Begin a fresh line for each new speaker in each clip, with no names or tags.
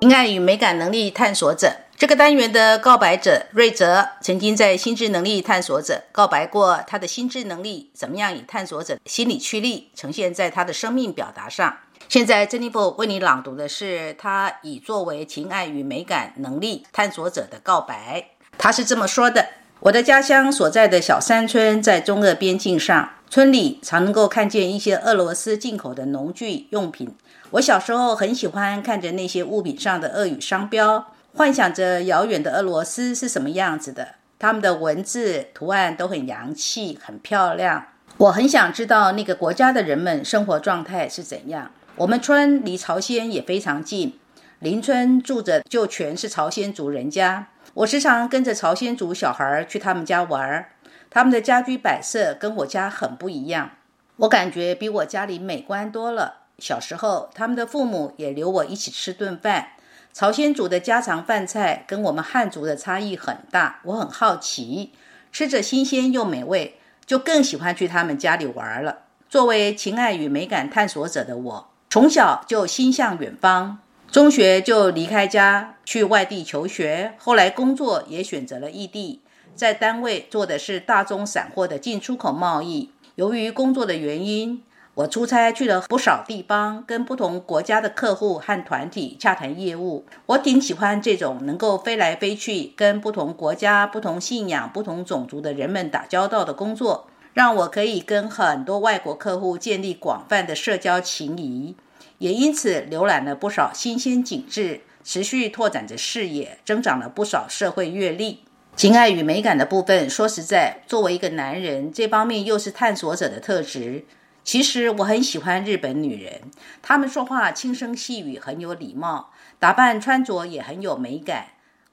情爱与美感能力探索者这个单元的告白者瑞泽，曾经在心智能力探索者告白过他的心智能力，怎么样以探索者心理驱力呈现在他的生命表达上。现在珍妮佛为你朗读的是他以作为情爱与美感能力探索者的告白。他是这么说的：“我的家乡所在的小山村在中俄边境上，村里常能够看见一些俄罗斯进口的农具用品。”我小时候很喜欢看着那些物品上的俄语商标，幻想着遥远的俄罗斯是什么样子的。他们的文字图案都很洋气，很漂亮。我很想知道那个国家的人们生活状态是怎样。我们村离朝鲜也非常近，邻村住着就全是朝鲜族人家。我时常跟着朝鲜族小孩去他们家玩儿，他们的家居摆设跟我家很不一样，我感觉比我家里美观多了。小时候，他们的父母也留我一起吃顿饭。朝鲜族的家常饭菜跟我们汉族的差异很大，我很好奇，吃着新鲜又美味，就更喜欢去他们家里玩了。作为情爱与美感探索者的我，从小就心向远方，中学就离开家去外地求学，后来工作也选择了异地，在单位做的是大宗散货的进出口贸易。由于工作的原因。我出差去了不少地方，跟不同国家的客户和团体洽谈业务。我挺喜欢这种能够飞来飞去，跟不同国家、不同信仰、不同种族的人们打交道的工作，让我可以跟很多外国客户建立广泛的社交情谊，也因此浏览了不少新鲜景致，持续拓展着视野，增长了不少社会阅历。情爱与美感的部分，说实在，作为一个男人，这方面又是探索者的特质。其实我很喜欢日本女人，她们说话轻声细语，很有礼貌，打扮穿着也很有美感，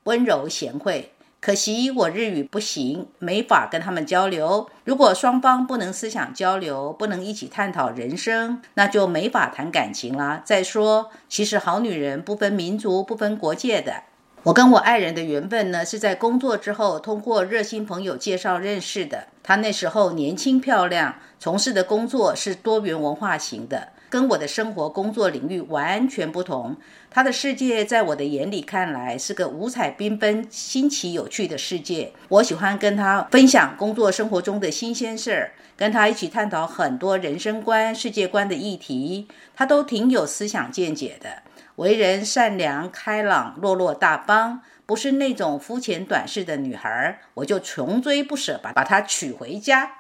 温柔贤惠。可惜我日语不行，没法跟她们交流。如果双方不能思想交流，不能一起探讨人生，那就没法谈感情啦。再说，其实好女人不分民族、不分国界的。我跟我爱人的缘分呢，是在工作之后通过热心朋友介绍认识的。她那时候年轻漂亮，从事的工作是多元文化型的，跟我的生活工作领域完全不同。她的世界在我的眼里看来是个五彩缤纷、新奇有趣的世界。我喜欢跟她分享工作生活中的新鲜事儿，跟她一起探讨很多人生观、世界观的议题，她都挺有思想见解的。为人善良、开朗、落落大方，不是那种肤浅短视的女孩，我就穷追不舍，把把她娶回家。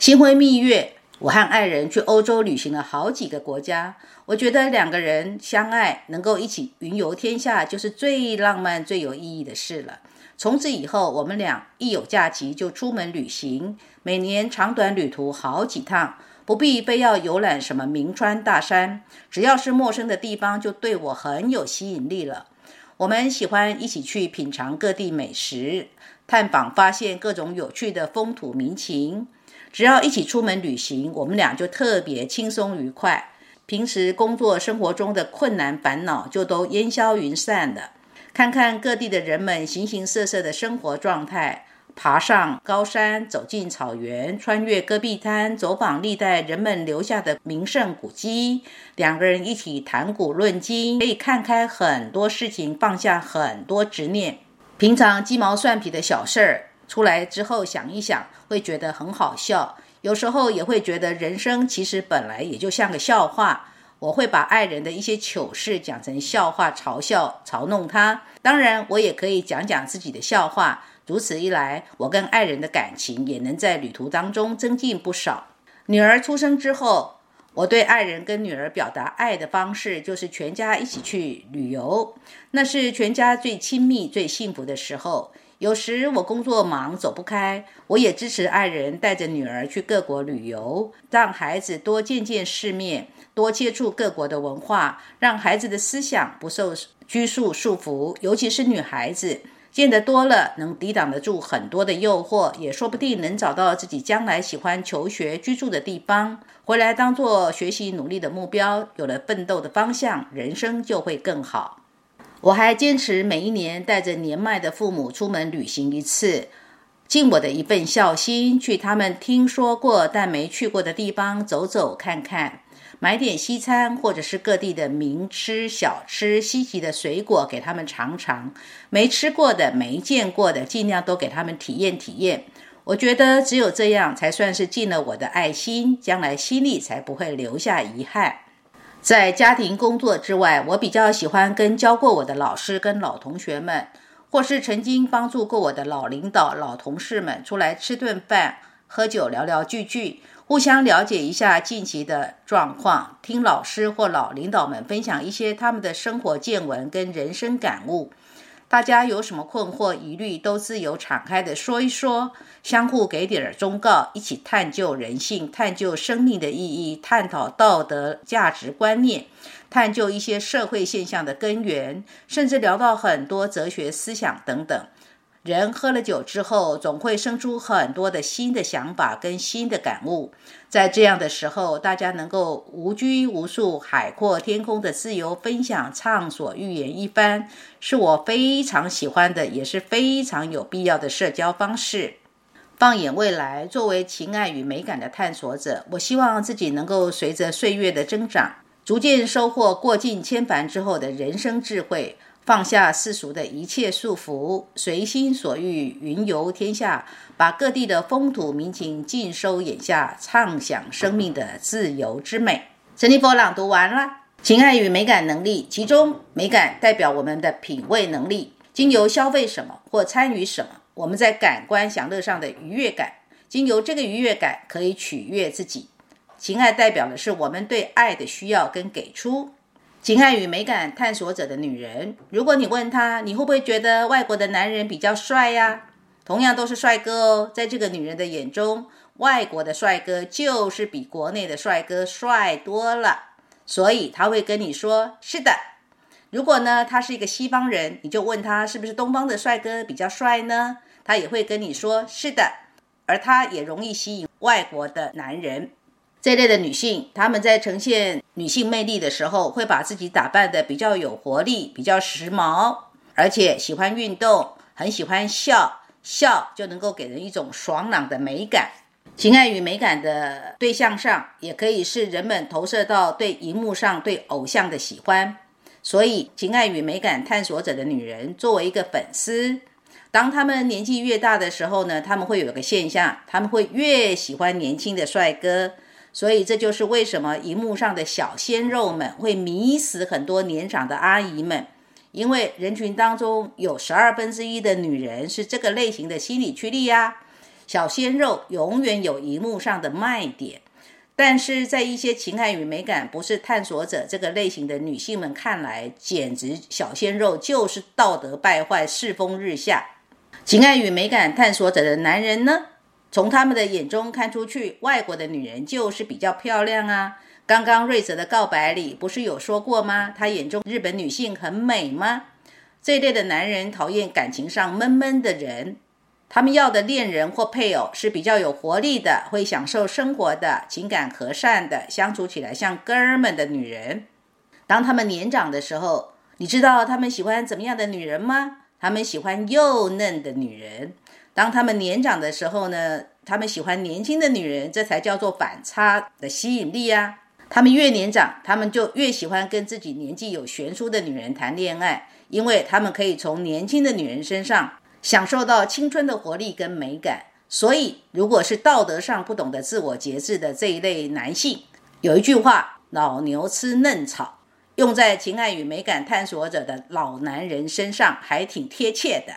新婚蜜月，我和爱人去欧洲旅行了好几个国家。我觉得两个人相爱，能够一起云游天下，就是最浪漫、最有意义的事了。从此以后，我们俩一有假期就出门旅行，每年长短旅途好几趟。不必非要游览什么名川大山，只要是陌生的地方，就对我很有吸引力了。我们喜欢一起去品尝各地美食，探访发现各种有趣的风土民情。只要一起出门旅行，我们俩就特别轻松愉快。平时工作生活中的困难烦恼就都烟消云散了。看看各地的人们形形色色的生活状态。爬上高山，走进草原，穿越戈壁滩，走访历代人们留下的名胜古迹。两个人一起谈古论今，可以看开很多事情，放下很多执念。平常鸡毛蒜皮的小事儿，出来之后想一想，会觉得很好笑。有时候也会觉得人生其实本来也就像个笑话。我会把爱人的一些糗事讲成笑话，嘲笑、嘲弄他。当然，我也可以讲讲自己的笑话。如此一来，我跟爱人的感情也能在旅途当中增进不少。女儿出生之后，我对爱人跟女儿表达爱的方式就是全家一起去旅游，那是全家最亲密、最幸福的时候。有时我工作忙走不开，我也支持爱人带着女儿去各国旅游，让孩子多见见世面，多接触各国的文化，让孩子的思想不受拘束束缚，尤其是女孩子。见得多了，能抵挡得住很多的诱惑，也说不定能找到自己将来喜欢求学居住的地方，回来当做学习努力的目标。有了奋斗的方向，人生就会更好。我还坚持每一年带着年迈的父母出门旅行一次，尽我的一份孝心，去他们听说过但没去过的地方走走看看。买点西餐或者是各地的名吃小吃、稀奇的水果给他们尝尝，没吃过的、没见过的，尽量都给他们体验体验。我觉得只有这样才算是尽了我的爱心，将来心里才不会留下遗憾。在家庭工作之外，我比较喜欢跟教过我的老师、跟老同学们，或是曾经帮助过我的老领导、老同事们出来吃顿饭、喝酒、聊聊聚聚，互相了解一下近期的状况，听老师或老领导们分享一些他们的生活见闻跟人生感悟。大家有什么困惑、疑虑，都自由敞开的说一说，相互给点儿忠告，一起探究人性，探究生命的意义，探讨道德价值观念，探究一些社会现象的根源，甚至聊到很多哲学思想等等。人喝了酒之后，总会生出很多的新的想法跟新的感悟。在这样的时候，大家能够无拘无束、海阔天空的自由分享、畅所欲言一番，是我非常喜欢的，也是非常有必要的社交方式。放眼未来，作为情爱与美感的探索者，我希望自己能够随着岁月的增长，逐渐收获过尽千帆之后的人生智慧。放下世俗的一切束缚，随心所欲，云游天下，把各地的风土民情尽收眼下，畅享生命的自由之美。陈立波朗读完了，情爱与美感能力，其中美感代表我们的品味能力，经由消费什么或参与什么，我们在感官享乐上的愉悦感，经由这个愉悦感可以取悦自己。情爱代表的是我们对爱的需要跟给出。情爱与美感探索者的女人，如果你问她，你会不会觉得外国的男人比较帅呀？同样都是帅哥哦，在这个女人的眼中，外国的帅哥就是比国内的帅哥帅多了，所以他会跟你说是的。如果呢，他是一个西方人，你就问他是不是东方的帅哥比较帅呢？他也会跟你说是的，而他也容易吸引外国的男人。这类的女性，她们在呈现女性魅力的时候，会把自己打扮的比较有活力、比较时髦，而且喜欢运动，很喜欢笑，笑就能够给人一种爽朗的美感。情爱与美感的对象上，也可以是人们投射到对荧幕上对偶像的喜欢。所以，情爱与美感探索者的女人，作为一个粉丝，当她们年纪越大的时候呢，她们会有一个现象，她们会越喜欢年轻的帅哥。所以这就是为什么荧幕上的小鲜肉们会迷死很多年长的阿姨们，因为人群当中有十二分之一的女人是这个类型的心理驱力呀。小鲜肉永远有荧幕上的卖点，但是在一些情感与美感不是探索者这个类型的女性们看来，简直小鲜肉就是道德败坏、世风日下。情爱与美感探索者的男人呢？从他们的眼中看出去，外国的女人就是比较漂亮啊。刚刚瑞泽的告白里不是有说过吗？他眼中日本女性很美吗？这类的男人讨厌感情上闷闷的人，他们要的恋人或配偶是比较有活力的，会享受生活的，情感和善的，相处起来像哥们的女人。当他们年长的时候，你知道他们喜欢怎么样的女人吗？他们喜欢幼嫩的女人。当他们年长的时候呢，他们喜欢年轻的女人，这才叫做反差的吸引力啊。他们越年长，他们就越喜欢跟自己年纪有悬殊的女人谈恋爱，因为他们可以从年轻的女人身上享受到青春的活力跟美感。所以，如果是道德上不懂得自我节制的这一类男性，有一句话：“老牛吃嫩草”，用在情爱与美感探索者的老男人身上，还挺贴切的。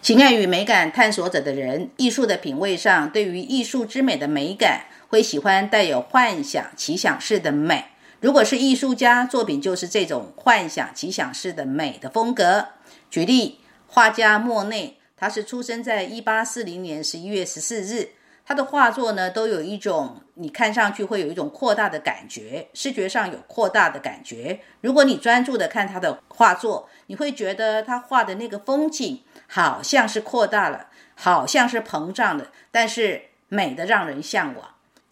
情爱与美感探索者的人，艺术的品味上，对于艺术之美的美感，会喜欢带有幻想、奇想式的美。如果是艺术家作品，就是这种幻想、奇想式的美的风格。举例，画家莫内，他是出生在一八四零年十一月十四日，他的画作呢，都有一种你看上去会有一种扩大的感觉，视觉上有扩大的感觉。如果你专注的看他的画作，你会觉得他画的那个风景。好像是扩大了，好像是膨胀的，但是美的让人向往。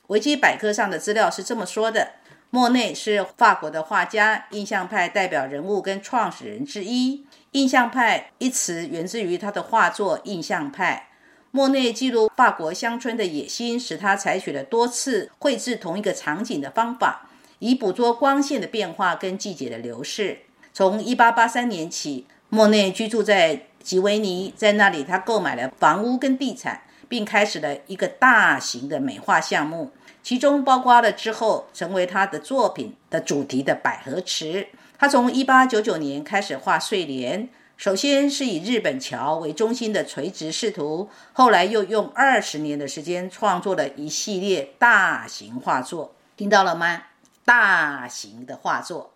维基百科上的资料是这么说的：莫内是法国的画家，印象派代表人物跟创始人之一。印象派一词源自于他的画作《印象派》。莫内记录法国乡村的野心，使他采取了多次绘制同一个场景的方法。以捕捉光线的变化跟季节的流逝。从1883年起，莫内居住在吉维尼，在那里他购买了房屋跟地产，并开始了一个大型的美化项目，其中包括了之后成为他的作品的主题的百合池。他从1899年开始画睡莲。首先是以日本桥为中心的垂直视图，后来又用二十年的时间创作了一系列大型画作。听到了吗？大型的画作。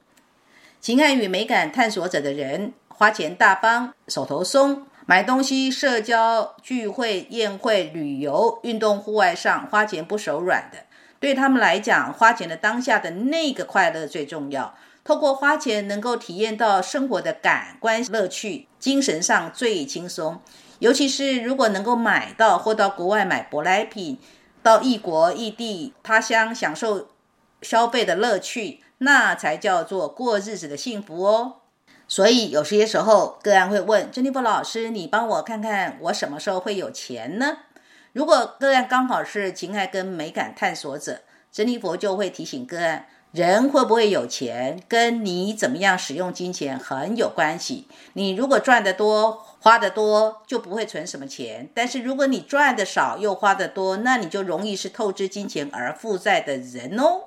情爱与美感探索者的人，花钱大方，手头松，买东西、社交聚会、宴会、旅游、运动、户外上花钱不手软的。对他们来讲，花钱的当下的那个快乐最重要。透过花钱，能够体验到生活的感官乐趣，精神上最轻松。尤其是如果能够买到或到国外买舶来品，到异国异地他乡享受消费的乐趣，那才叫做过日子的幸福哦。所以有些时候，个案会问珍妮佛老师：“你帮我看看，我什么时候会有钱呢？”如果个案刚好是情爱跟美感探索者，珍妮佛就会提醒个案。人会不会有钱，跟你怎么样使用金钱很有关系。你如果赚得多，花得多，就不会存什么钱；但是如果你赚的少又花得多，那你就容易是透支金钱而负债的人哦。